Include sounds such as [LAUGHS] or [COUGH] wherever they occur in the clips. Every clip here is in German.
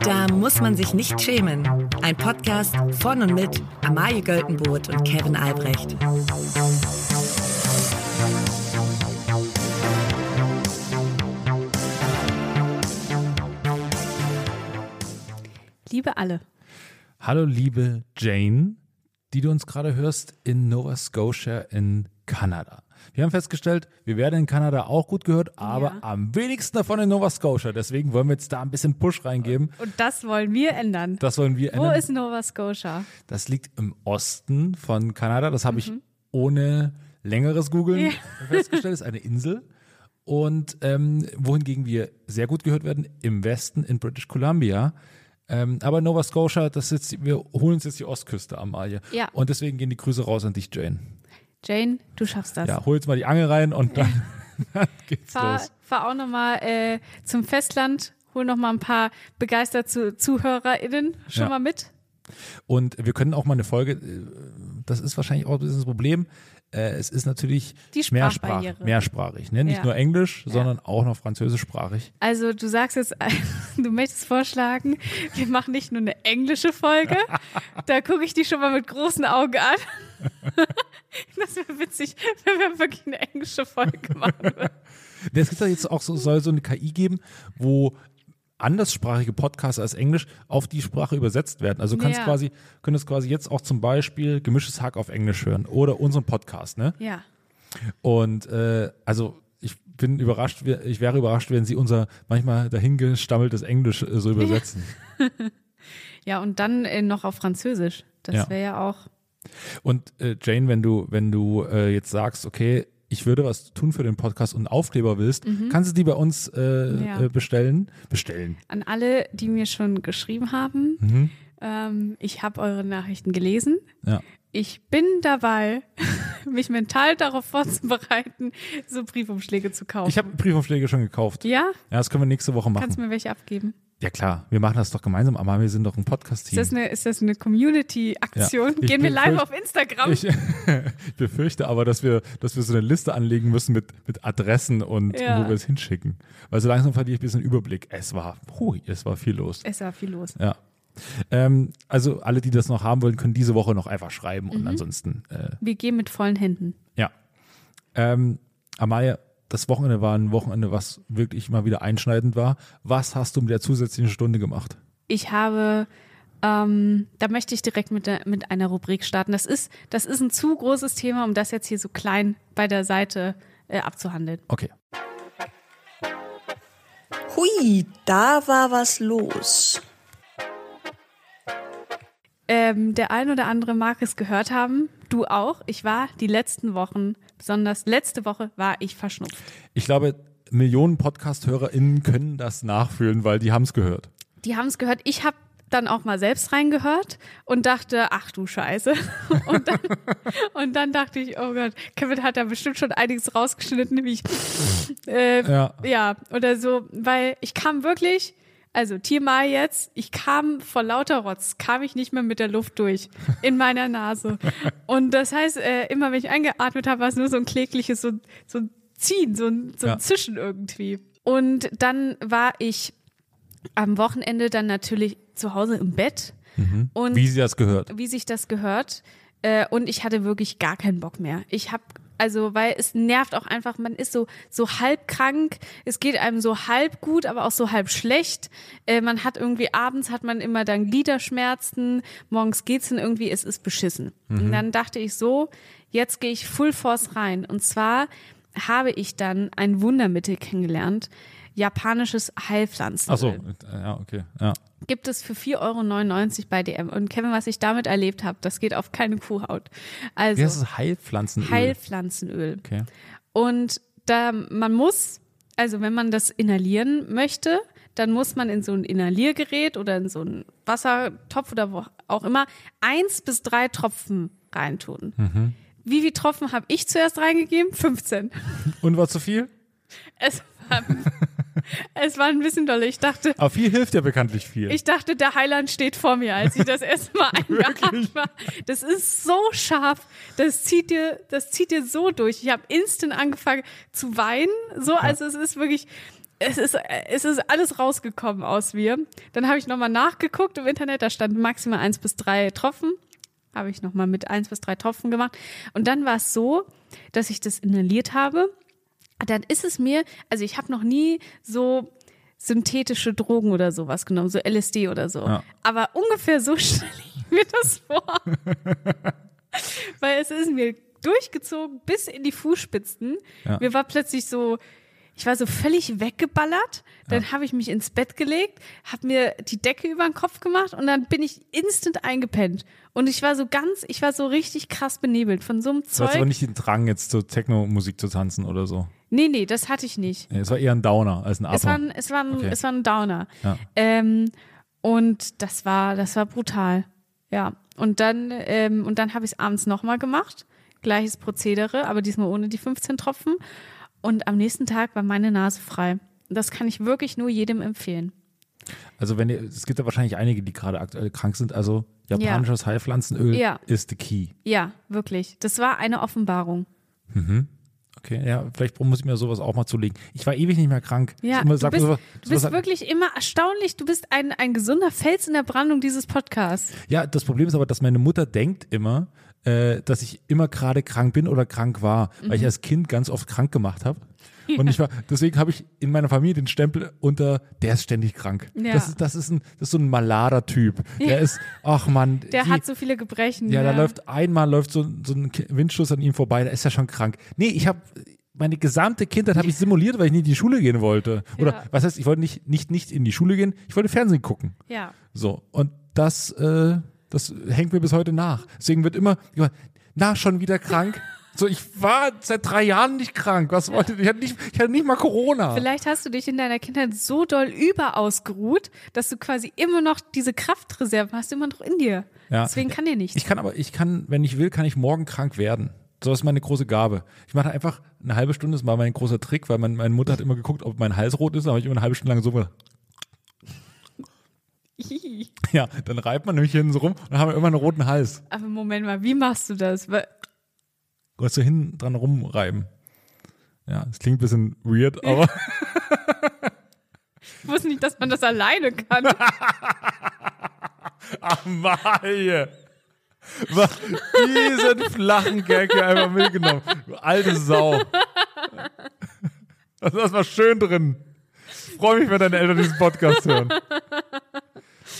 Da muss man sich nicht schämen. Ein Podcast von und mit Amalie Göltenboot und Kevin Albrecht. Liebe alle. Hallo, liebe Jane, die du uns gerade hörst in Nova Scotia in Kanada. Wir haben festgestellt, wir werden in Kanada auch gut gehört, aber Ja. am wenigsten davon in Nova Scotia. Deswegen wollen wir jetzt da ein bisschen Push reingeben. Und das wollen wir ändern. Das wollen wir Wo ändern. ist Nova Scotia? Das liegt im Osten von Kanada. Das habe ich ohne längeres Googeln Ja. [LAUGHS] festgestellt. Das ist eine Insel. Und ähm, wohingegen wir sehr gut gehört werden, im Westen in British Columbia. Ähm, aber Nova Scotia, das ist jetzt, wir holen uns jetzt die Ostküste, Amalie. Ja. Und deswegen gehen die Grüße raus an dich, Jane. Jane, du schaffst das. Ja, hol jetzt mal die Angel rein und dann, [LAUGHS] dann geht's fahr, los. fahr auch nochmal äh, zum Festland, hol nochmal ein paar begeisterte ZuhörerInnen schon Ja. mal mit. Und wir können auch mal eine Folge, äh, das ist wahrscheinlich auch ein bisschen das Problem, äh, es ist natürlich Die mehrsprach, Sprachbarriere. mehrsprachig, ne? nicht Ja. nur Englisch, Ja. sondern auch noch französischsprachig. Also du sagst jetzt, [LAUGHS] du möchtest vorschlagen, wir machen nicht nur eine englische Folge, [LAUGHS] da gucke ich die schon mal mit großen Augen an. [LAUGHS] Das wäre witzig, wenn wir wirklich eine englische Folge machen würden. Es gibt ja jetzt auch so, soll so eine KI geben, wo anderssprachige Podcasts als Englisch auf die Sprache übersetzt werden. Also du kannst Ja. quasi, könntest quasi jetzt auch zum Beispiel gemischtes Hack auf Englisch hören oder unseren Podcast, ne? Ja. Und äh, also ich bin überrascht, ich wäre überrascht, wenn sie unser manchmal dahingestammeltes Englisch äh, so übersetzen. [LAUGHS] Ja, und dann äh, noch auf Französisch. Das Ja. wäre ja auch. Und äh, Jane, wenn du, wenn du äh, jetzt sagst, okay, ich würde was tun für den Podcast und einen Aufkleber willst, kannst du die bei uns äh, Mhm. Ja. äh, bestellen? Bestellen. An alle, die mir schon geschrieben haben, Mhm. ähm, ich habe eure Nachrichten gelesen. Ja. Ich bin dabei, [LAUGHS] mich mental darauf vorzubereiten, so Briefumschläge zu kaufen. Ich habe Briefumschläge schon gekauft. ja? Ja, das können wir nächste Woche Kannst du machen. mir welche abgeben? Ja klar, wir machen das doch gemeinsam, aber wir sind doch ein Ist Podcast-Team. das eine, ist das eine Community-Aktion? Ja, Gehen wir live auf Instagram? Ich, [LAUGHS] ich befürchte aber, dass wir, dass wir so eine Liste anlegen müssen mit, mit Adressen und Ja. wo wir es hinschicken. Weil so langsam verliere ich ein bisschen Überblick. Es war, hui, es war viel los. es war viel los. Ja. Ähm, also alle, die das noch haben wollen, können diese Woche noch einfach schreiben Mhm. und ansonsten, äh, Wir gehen mit vollen Händen. ja. Ähm, Amaya, das Wochenende war ein Wochenende, was wirklich mal wieder einschneidend war. Was hast du mit der zusätzlichen Stunde gemacht? Ich habe, ähm, da möchte ich direkt mit, der, mit einer Rubrik starten. Das ist, das ist ein zu großes Thema, um das jetzt hier so klein bei der Seite äh, abzuhandeln. Okay. Hui, da war was los. Ähm, der ein oder andere mag es gehört haben. Du auch. Ich war die letzten Wochen, besonders letzte Woche, war ich verschnupft. Ich glaube, Millionen Podcast-HörerInnen können das nachfühlen, weil die haben es gehört. Die haben es gehört. Ich habe dann auch mal selbst reingehört und dachte, ach du Scheiße. [LAUGHS] Und dann, und dann dachte ich, oh Gott, Kevin hat da bestimmt schon einiges rausgeschnitten, wie ich, äh, Ja. ja, oder so, weil ich kam wirklich, also TMI jetzt, ich kam vor lauter Rotz, kam ich nicht mehr mit der Luft durch [LAUGHS] in meiner Nase. Und das heißt, äh, immer wenn ich eingeatmet habe, war es nur so ein klägliches, so, so ein Ziehen, so ein, so ein Ja. Zischen irgendwie. Und dann war ich am Wochenende dann natürlich zu Hause im Bett und Wie sie das gehört. wie sich das gehört. Äh, und ich hatte wirklich gar keinen Bock mehr. Ich habe also, weil es nervt auch einfach, man ist so, so halb krank, es geht einem so halb gut, aber auch so halb schlecht. Äh, man hat irgendwie, abends hat man immer dann Gliederschmerzen, morgens geht's dann irgendwie, es ist beschissen. Und dann dachte ich so, jetzt gehe ich Full Force rein. Und zwar habe ich dann ein Wundermittel kennengelernt, japanisches Heilpflanzen. Ach so, äh, ja, okay. Ja. Gibt es für 4,99 Euro bei DM. Und Kevin, was ich damit erlebt habe, das geht auf keine Kuhhaut. Also heißt es? Heilpflanzenöl. Heilpflanzenöl. Okay. Und da man muss, also wenn man das inhalieren möchte, dann muss man in so ein Inhaliergerät oder in so einen Wassertopf oder wo auch immer eins bis drei Tropfen reintun. Wie viele Tropfen habe ich zuerst reingegeben? 15. Und war zu viel? Es es war ein bisschen dolle. Ich dachte, Aber viel hilft ja bekanntlich viel. ich dachte, der Heiland steht vor mir, als ich das erste Mal [LAUGHS] eingeatmet war. Das ist so scharf. Das zieht dir, das zieht dir so durch. Ich habe instant angefangen zu weinen. So, also es ist wirklich, es ist, es ist alles rausgekommen aus mir. Dann habe ich nochmal nachgeguckt im Internet, da stand maximal eins bis drei Tropfen. Habe ich nochmal mit eins bis drei Tropfen gemacht. Und dann war es so, dass ich das inhaliert habe. Dann ist es mir, also ich habe noch nie so synthetische Drogen oder sowas genommen, so LSD oder so. Ja. Aber ungefähr so [LAUGHS] stelle ich mir das vor. [LAUGHS] Weil es ist mir durchgezogen bis in die Fußspitzen. Ja. Mir war plötzlich so, ich war so völlig weggeballert. Dann habe ich mich ins Bett gelegt, habe mir die Decke über den Kopf gemacht und dann bin ich instant eingepennt. Und ich war so ganz, ich war so richtig krass benebelt von so einem Du hast aber Zeug. nicht den Drang, jetzt zur Techno-Musik zu tanzen oder so. Nee, nee, das hatte ich nicht. Es war eher ein Downer als ein Es war Upper. ein, es war ein, Okay. es war ein Downer. Ja. Ähm, und das war, das war brutal. Ja. Und dann, ähm, und dann habe ich es abends nochmal gemacht. Gleiches Prozedere, aber diesmal ohne die 15 Tropfen. Und am nächsten Tag war meine Nase frei. Das kann ich wirklich nur jedem empfehlen. Also wenn ihr, es gibt ja wahrscheinlich einige, die gerade aktuell krank sind. Also japanisches Heilpflanzenöl Ja. ist the key. Ja, wirklich. Das war eine Offenbarung. Okay, ja, vielleicht muss ich mir sowas auch mal zulegen. Ich war ewig nicht mehr krank. Ja, immer du bist, sowas- du bist wirklich immer erstaunlich. Du bist ein, ein gesunder Fels in der Brandung dieses Podcasts. Ja, das Problem ist aber, dass meine Mutter denkt immer, äh, dass ich immer gerade krank bin oder krank war, weil Mhm. ich als Kind ganz oft krank gemacht habe. [LAUGHS] Und ich war, deswegen habe ich in meiner Familie den Stempel unter, der ist ständig krank. Ja. Das, ist, das, ist ein, das ist so ein Malader-Typ. Der ist, ach man, Der die, hat so viele Gebrechen. ja, da läuft einmal läuft so, so ein Windstoß an ihm vorbei, da ist er schon krank. Nee, ich habe meine gesamte Kindheit habe ich simuliert, weil ich nicht in die Schule gehen wollte. Oder Ja. was heißt, ich wollte nicht, nicht, nicht in die Schule gehen, ich wollte Fernsehen gucken. Ja. So, und das, äh, das hängt mir bis heute nach. Deswegen wird immer, na, schon wieder krank. [LAUGHS] So, ich war seit drei Jahren nicht krank. Was wollte ich? hatte nicht, ich hatte nicht mal Corona. Vielleicht hast du dich in deiner Kindheit so doll überausgeruht, dass du quasi immer noch diese Kraftreserven hast, immer noch in dir. Ja. Deswegen kann dir nichts. Ich kann aber, ich kann, wenn ich will, kann ich morgen krank werden. So ist meine große Gabe. Ich mache einfach eine halbe Stunde, das war mein großer Trick, weil mein, meine Mutter hat immer geguckt, ob mein Hals rot ist, habe ich immer eine halbe Stunde lang so. Ja, dann reibt man nämlich hinten so rum und dann haben wir immer einen roten Hals. Aber Moment mal, wie machst du das? Weil- Du hast so hinten dran rumreiben. Ja, das klingt ein bisschen weird, aber Ich wusste nicht, dass man das alleine kann. [LAUGHS] Ach, Maje. Was? Diesen flachen Gag hier einfach mitgenommen. Du alte Sau. Das mal schön drin. Ich freue mich, wenn deine Eltern diesen Podcast hören.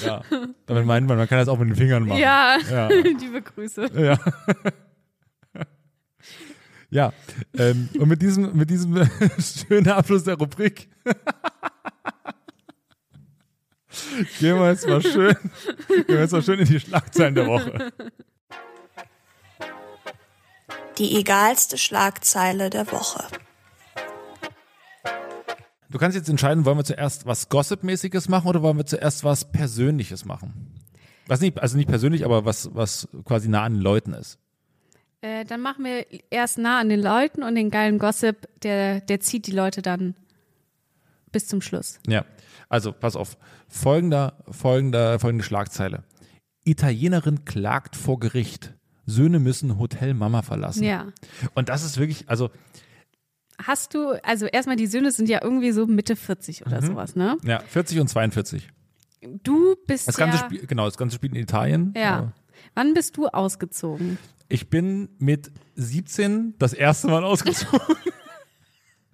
Ja, damit meint man, man kann das auch mit den Fingern machen. ja, Ja. [LAUGHS] liebe Grüße. Ja. Ja, ähm, und mit diesem, mit diesem [LAUGHS] schönen Abschluss der Rubrik [LAUGHS] gehen wir jetzt mal schön, gehen wir jetzt mal schön in die Schlagzeilen der Woche. Die egalste Schlagzeile der Woche. Du kannst jetzt entscheiden, wollen wir zuerst was Gossip-mäßiges machen oder wollen wir zuerst was Persönliches machen? Was nicht, also nicht persönlich, aber was, was quasi nah an den Leuten ist. Äh, dann machen wir erst nah an den Leuten und den geilen Gossip, der, der zieht die Leute dann bis zum Schluss. Ja, also pass auf. Folgender, folgender, folgende Schlagzeile. Italienerin klagt vor Gericht. Söhne müssen Hotel Mama verlassen. Ja. Und das ist wirklich, also, Hast du, also erstmal die Söhne sind ja irgendwie so Mitte 40 oder sowas, ne? ja, 40 und 42. Du bist Das ganze ja, Spiel, genau, das ganze spielt in Italien. ja. Wann bist du ausgezogen? Ich bin mit 17 das erste Mal ausgezogen.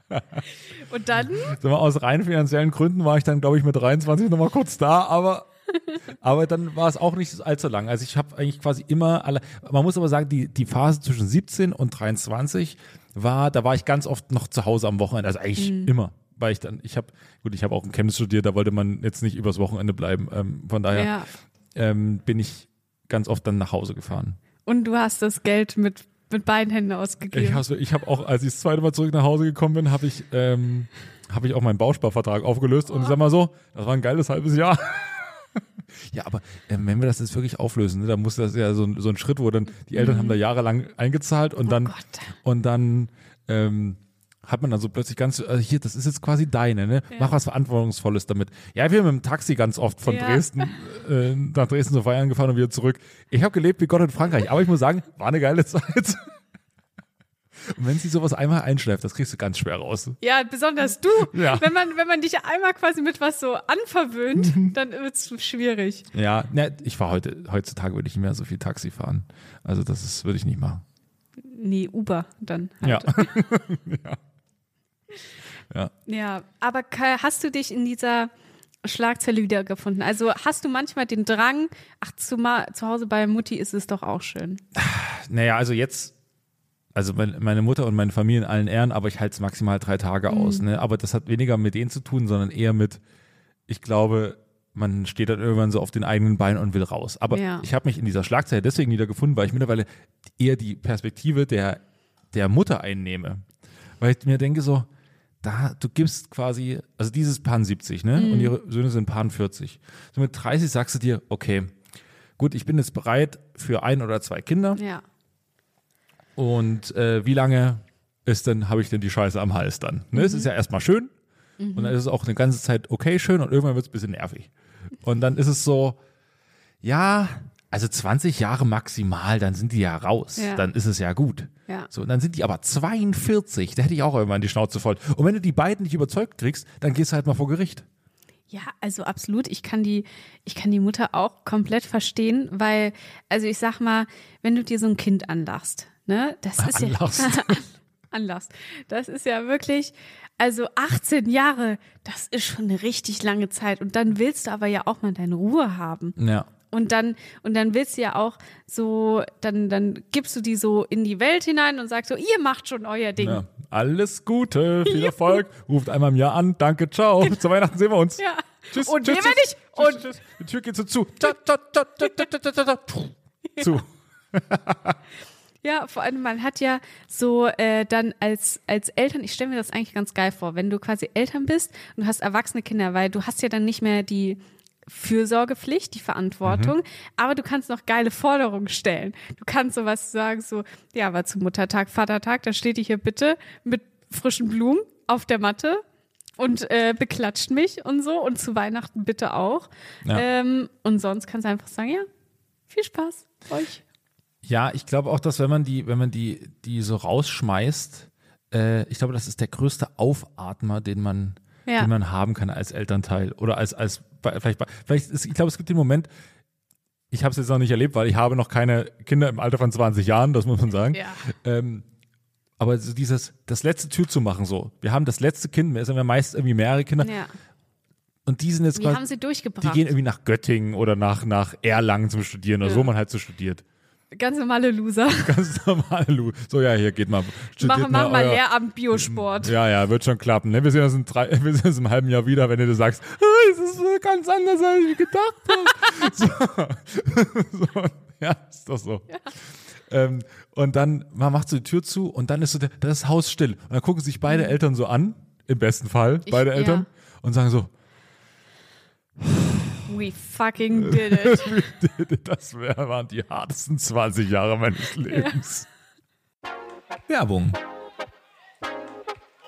[LAUGHS] Und dann? Mal, aus rein finanziellen Gründen war ich dann, glaube ich, mit 23 nochmal kurz da, aber, [LAUGHS] aber dann war es auch nicht allzu lang. Also ich habe eigentlich quasi immer alle, man muss aber sagen, die, die Phase zwischen 17 und 23 war, da war ich ganz oft noch zu Hause am Wochenende, also eigentlich immer. Weil ich dann, ich habe, gut, ich habe auch in Chemnitz studiert, da wollte man jetzt nicht übers Wochenende bleiben. Ähm, von daher Ja. ähm, bin ich ganz oft dann nach Hause gefahren. Und du hast das Geld mit, mit beiden Händen ausgegeben. Ich habe ich hab auch, als ich das zweite Mal zurück nach Hause gekommen bin, habe ich, ähm, hab ich auch meinen Bausparvertrag aufgelöst und ich sag mal so, das war ein geiles halbes Jahr. [LAUGHS] ja, aber ähm, wenn wir das jetzt wirklich auflösen, ne, dann muss das ja so, ein- so ein Schritt, wo dann die Eltern haben da jahrelang eingezahlt und dann Gott. und dann ähm, hat man dann so plötzlich ganz, also hier, das ist jetzt quasi deine, ne? Mach was Verantwortungsvolles damit. Ja, wir sind mit dem Taxi ganz oft von Ja. Dresden [LAUGHS] äh, nach Dresden zu feiern gefahren und wieder zurück. Ich habe gelebt wie Gott in Frankreich, aber ich muss sagen, war eine geile Zeit. Und wenn sie sowas einmal einschläft, das kriegst du ganz schwer raus. Ja, besonders du. Ja. Wenn man, wenn man dich einmal quasi mit was so anverwöhnt, Mhm. dann wird's schwierig. Ja, ne, ich fahre heute, heutzutage würde ich nicht mehr so viel Taxi fahren. Also das ist, würde ich nicht machen. Nee, Uber dann. Ja. [LAUGHS] Halt. ja. Ja, aber Kai, hast du dich in dieser Schlagzeile wiedergefunden? Also hast du manchmal den Drang, ach, zu, zu Hause bei Mutti ist es doch auch schön. Naja, also jetzt, also mein- meine Mutter und meine Familie in allen Ehren, aber ich halte es maximal drei Tage aus. Ne? Aber das hat weniger mit denen zu tun, sondern eher mit, ich glaube, man steht dann irgendwann so auf den eigenen Beinen und will raus. Aber Ja. ich habe mich in dieser Schlagzeile deswegen wiedergefunden, weil ich mittlerweile eher die Perspektive der, der Mutter einnehme. Weil ich mir denke so, da, du gibst quasi, also dieses Pan 70, ne? Und ihre Söhne sind Pan 40. So mit 30 sagst du dir, okay, gut, ich bin jetzt bereit für ein oder zwei Kinder. Ja. Und äh, wie lange ist denn, habe ich denn die Scheiße am Hals dann? Ne? Es ist ja erstmal schön und dann ist es auch eine ganze Zeit okay schön und irgendwann wird es ein bisschen nervig. Und dann ist es so, ja, also 20 Jahre maximal, dann sind die ja raus. Ja. Dann ist es ja gut. Ja. So, und dann sind die aber 42, da hätte ich auch irgendwann die Schnauze voll. Und wenn du die beiden nicht überzeugt kriegst, dann gehst du halt mal vor Gericht. Ja, also absolut. Ich kann die, ich kann die Mutter auch komplett verstehen, weil, also ich sag mal, wenn du dir so ein Kind anlachst, Ne? Das ist Anlass. ja [LAUGHS] Anlass. Das ist ja wirklich, also 18 Jahre, das ist schon eine richtig lange Zeit. Und dann willst du aber ja auch mal deine Ruhe haben. Ja. Und dann, und dann willst du ja auch so, dann, dann gibst du die so in die Welt hinein und sagst so, ihr macht schon euer Ding. Ja. Alles Gute, viel [LAUGHS] Erfolg, ruft einmal im Jahr an, danke, ciao. Genau. Zu Weihnachten sehen wir uns. Ja. Tschüss. Und tschüss, wir tschüss, nicht. Und tschüss, tschüss. Die Tür geht so zu. Zu. Ja, vor allem, man hat ja so äh, dann als, als Eltern, ich stelle mir das eigentlich ganz geil vor, wenn du quasi Eltern bist und du hast erwachsene Kinder, weil du hast ja dann nicht mehr die Fürsorgepflicht, die Verantwortung, aber du kannst noch geile Forderungen stellen. Du kannst sowas sagen, so, ja, aber zu Muttertag, Vatertag, dann steht die hier bitte mit frischen Blumen auf der Matte und äh, beklatscht mich und so und zu Weihnachten bitte auch. Ja. Ähm, und sonst kannst du einfach sagen, ja, viel Spaß euch. Ja, ich glaube auch, dass wenn man die, wenn man die, die so rausschmeißt, äh, ich glaube, das ist der größte Aufatmer, den man, Ja. den man haben kann als Elternteil oder als, als vielleicht, vielleicht ist, ich glaube, es gibt den Moment, ich habe es jetzt noch nicht erlebt, weil ich habe noch keine Kinder im Alter von 20 Jahren, das muss man sagen. Ja. Ähm, aber so dieses, das letzte Tür zu machen, so. Wir haben das letzte Kind, es sind ja meist irgendwie mehrere Kinder Ja. und die sind jetzt Wie quasi, haben sie durchgebracht? die gehen irgendwie nach Göttingen oder nach, nach Erlangen zum Studieren oder Ja. wo man halt so studiert. Ganz normale Loser. [LAUGHS] Ganz normal, Lu. So, ja, hier geht mal. studiert Machen mach mal euer- Lehramt Biosport. Ja, ja, wird schon klappen. Ne? Wir sehen uns in drei, [LAUGHS] wir sehen uns im halben Jahr wieder, wenn du sagst, "Ah, es ist äh, ganz anders, als ich gedacht habe. [LAUGHS] so. so. Ja, ist doch so. Ähm, und dann man macht so die Tür zu und dann ist so der, das ist Haus still. Und dann gucken sich beide Eltern so an, im besten Fall, Ich- beide ja. Eltern, und sagen so, We fucking did it. [LAUGHS] das waren die hartesten 20 Jahre meines Lebens. Werbung.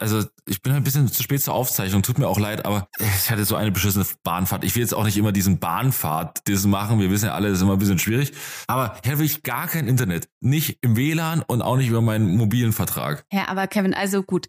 Also ich bin ein bisschen zu spät zur Aufzeichnung, tut mir auch leid, aber ich hatte so eine beschissene Bahnfahrt. Ich will jetzt auch nicht immer diesen Bahnfahrt das machen. Wir wissen ja alle, das ist immer ein bisschen schwierig. Aber hier habe ich gar kein Internet. Nicht im WLAN und auch nicht über meinen mobilen Vertrag. Ja, aber Kevin, also gut,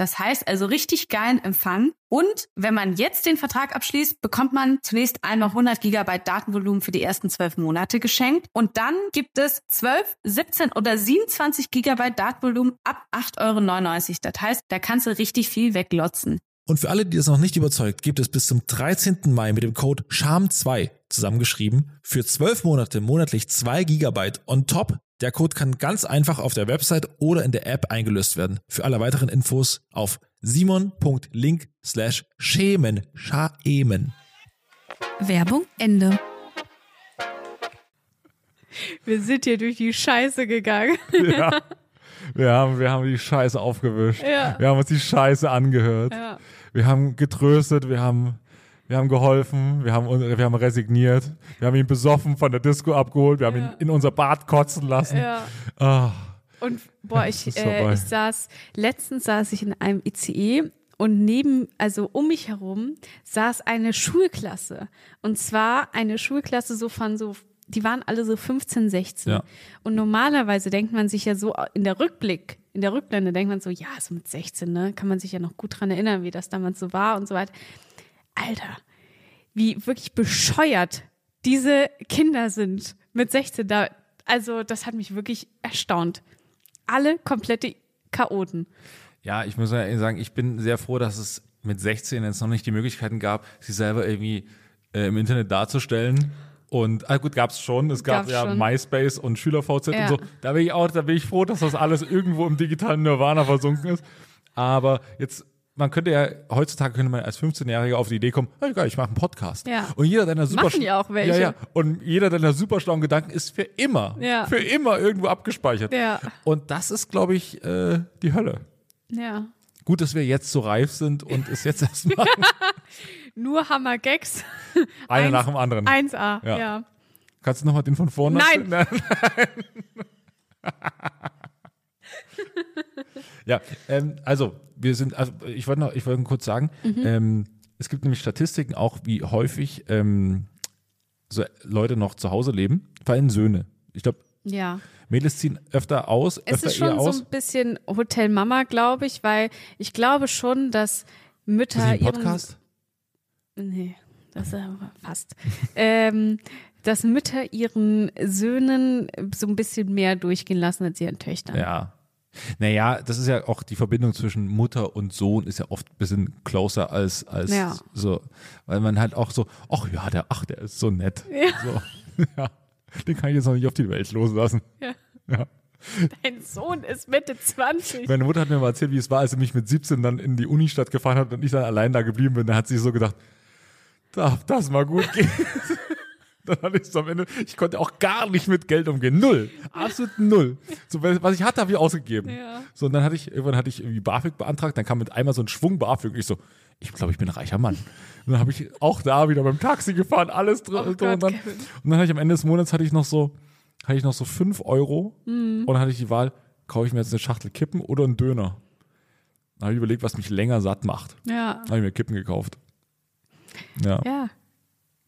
Das heißt also richtig geilen Empfang. Und wenn man jetzt den Vertrag abschließt, bekommt man zunächst einmal 100 Gigabyte Datenvolumen für die ersten zwölf Monate geschenkt. Und dann gibt es 12, 17 oder 27 Gigabyte Datenvolumen ab 8,99 Euro. Das heißt, da kannst du richtig viel weglotzen. Und für alle, die das noch nicht überzeugt, gibt es bis zum 13. Mai mit dem Code SHAM2 zusammengeschrieben für 12 Monate monatlich 2 Gigabyte on top. Der Code kann ganz einfach auf der Website oder in der App eingelöst werden. Für alle weiteren Infos auf simon.link slash schämen, schaemen. Werbung Ende. Wir sind hier durch die Scheiße gegangen. Ja. Wir haben, wir haben die Scheiße aufgewischt. Ja. Wir haben uns die Scheiße angehört. Ja. Wir haben getröstet, wir haben, wir haben geholfen, wir haben, wir haben resigniert, wir haben ihn besoffen von der Disco abgeholt, wir haben ihn in unser Bad kotzen lassen. Ja. Ah, Und boah, ich, [LAUGHS] äh, ich saß, letztens saß ich in einem ICE und neben, also um mich herum, saß eine Schulklasse. Und zwar eine Schulklasse so von so, die waren alle so 15, 16. Ja. Und normalerweise denkt man sich ja so in der Rückblick, in der Rückblende denkt man so, ja, so mit 16, ne, kann man sich ja noch gut dran erinnern, wie das damals so war und so weiter. Alter, wie wirklich bescheuert diese Kinder sind mit 16 da. Also, das hat mich wirklich erstaunt. Alle komplette Chaoten. Ja, ich muss ja sagen, ich bin sehr froh, dass es mit 16 jetzt noch nicht die Möglichkeiten gab, sich selber irgendwie äh, im Internet darzustellen. Und ah gut, gab es schon. Es gab Gab's ja schon. MySpace und SchülerVZ Ja. und so. Da bin ich auch, da bin ich froh, dass das alles irgendwo im digitalen Nirvana versunken ist. Aber jetzt, man könnte ja, heutzutage könnte man als 15-Jähriger auf die Idee kommen, hey, geil, ich mache einen Podcast. Ja. Und jeder deiner super Machen ja auch welche. Ja, ja. Und jeder deiner super schlauen Gedanken ist für immer, Ja. für immer irgendwo abgespeichert. Ja. Und das ist, glaube ich, äh, die Hölle. Ja. Gut, dass wir jetzt so reif sind und es jetzt erst machen. [LAUGHS] Nur Hammer-Gags. Eine Eins- nach dem anderen. 1A, Ja. ja. Kannst du nochmal den von vorne? Nein. erzählen? [LAUGHS] ja, ähm, also wir sind, also ich wollte noch, ich wollte kurz sagen, Mhm. ähm, es gibt nämlich Statistiken auch, wie häufig ähm, so Leute noch zu Hause leben, vor allem Söhne. Ich glaube, Ja. Mädels ziehen öfter aus, Es öfter ist eher schon aus. so ein bisschen Hotel Mama, glaube ich, weil ich glaube schon, dass Ist Mütter das ein ihren Podcast? Nee, das ist fast. ähm, dass Mütter ihren Söhnen so ein bisschen mehr durchgehen lassen als ihren Töchtern. Ja. Naja, das ist ja auch die Verbindung zwischen Mutter und Sohn ist ja oft ein bisschen closer als, als Ja. so, weil man halt auch so, ach ja, der, ach, der ist so nett. Ja. So, [LAUGHS] ja. Den kann ich jetzt noch nicht auf die Welt loslassen. Ja. Ja. Dein Sohn ist Mitte 20. Meine Mutter hat mir mal erzählt, wie es war, als sie mich mit 17 dann in die Unistadt gefahren hat und ich dann allein da geblieben bin. Da hat sie so gedacht, darf das mal gut gehen? [LAUGHS] Dann hatte ich es am Ende, ich konnte auch gar nicht mit Geld umgehen. Null. Absolut null. So, was ich hatte, habe ich ausgegeben. Ja. So, und dann hatte ich, irgendwann hatte ich irgendwie BAföG beantragt, dann kam mit einmal so ein Schwung BAföG. Ich so, ich glaube, ich bin ein reicher Mann. Und dann habe ich auch da wieder beim Taxi gefahren, alles drin. Oh drin Gott, und, dann, Kevin. und dann hatte ich am Ende des Monats hatte ich noch so, hatte ich noch so fünf Euro Mhm. und dann hatte ich die Wahl, kaufe ich mir jetzt eine Schachtel Kippen oder einen Döner. Dann habe ich überlegt, was mich länger satt macht. Ja. Dann habe ich mir Kippen gekauft. Ja. Ja.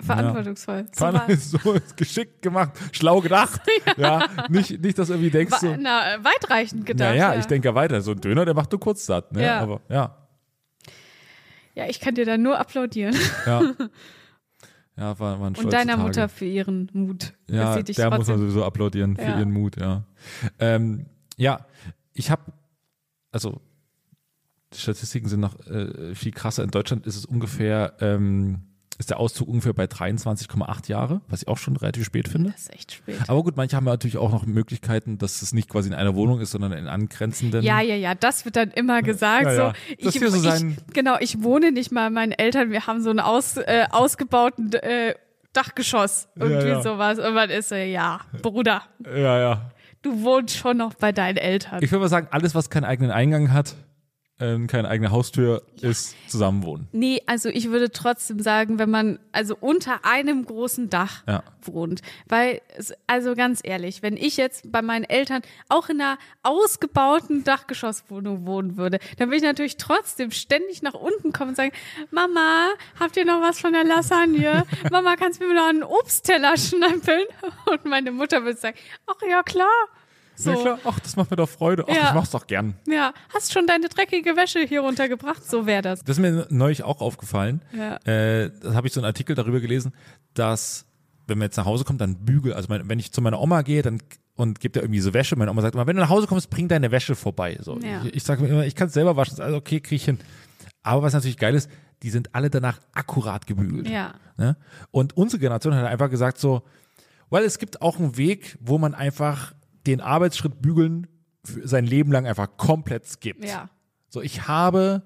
Verantwortungsvoll. Ich so geschickt gemacht, schlau gedacht. [LAUGHS] ja. nicht, nicht, dass du irgendwie denkst, Wa- so, na, weitreichend gedacht. naja, ja. ich denke ja weiter. So ein Döner, der macht du kurz satt. Ne? Ja. Aber ja, Ja, ich kann dir da nur applaudieren. ja. [LAUGHS] Ja, war, war ein Und deiner Tage. Mutter für ihren Mut. Ja, der muss man trotzdem sowieso applaudieren für Ja. ihren Mut, ja. Ähm, ja, ich habe, also die Statistiken sind noch äh, viel krasser. In Deutschland ist es ungefähr, ähm, ist der Auszug ungefähr bei 23,8 Jahre, was ich auch schon relativ spät finde. Das ist echt spät. Aber gut, manche haben ja natürlich auch noch Möglichkeiten, dass es nicht quasi in einer Wohnung ist, sondern in angrenzenden. Ja, ja, ja, das wird dann immer gesagt. Ja, ja. So, ich, so ich, sein- genau, ich wohne nicht mal bei meinen Eltern. Wir haben so einen aus, äh, ausgebauten äh, Dachgeschoss, irgendwie ja. sowas. Und man ist so, ja, Bruder, ja, ja. du wohnst schon noch bei deinen Eltern. Ich würde mal sagen, alles, was keinen eigenen Eingang hat, ähm, keine eigene Haustür, ist Zusammenwohnen. Nee, also ich würde trotzdem sagen, wenn man also unter einem großen Dach Ja. wohnt. Weil, es- also ganz ehrlich, wenn ich jetzt bei meinen Eltern auch in einer ausgebauten Dachgeschosswohnung wohnen würde, dann würde ich natürlich trotzdem ständig nach unten kommen und sagen, Mama, habt ihr noch was von der Lasagne? [LAUGHS] Mama, kannst du mir noch einen Obstteller schnappeln? Und meine Mutter würde sagen, ach ja, klar. So. Ja klar, ach, das macht mir doch Freude. Ach, Ja. ich mach's doch gern. Ja, hast schon deine dreckige Wäsche hier runtergebracht? So wäre das. Das ist mir neulich auch aufgefallen. Ja. Äh, da habe ich so einen Artikel darüber gelesen, dass wenn man jetzt nach Hause kommt, dann bügel. Also mein, wenn ich zu meiner Oma gehe, dann und gibt ja irgendwie so Wäsche. Meine Oma sagt immer, wenn du nach Hause kommst, bring deine Wäsche vorbei. So, Ja. Ich, ich sage mir immer, ich kann es selber waschen. Also okay, krieg ich hin. Aber was natürlich geil ist, die sind alle danach akkurat gebügelt. Ja. Ne? Und unsere Generation hat einfach gesagt so, weil es gibt auch einen Weg, wo man einfach den Arbeitsschritt bügeln für sein Leben lang einfach komplett skippt. Ja. So, ich habe,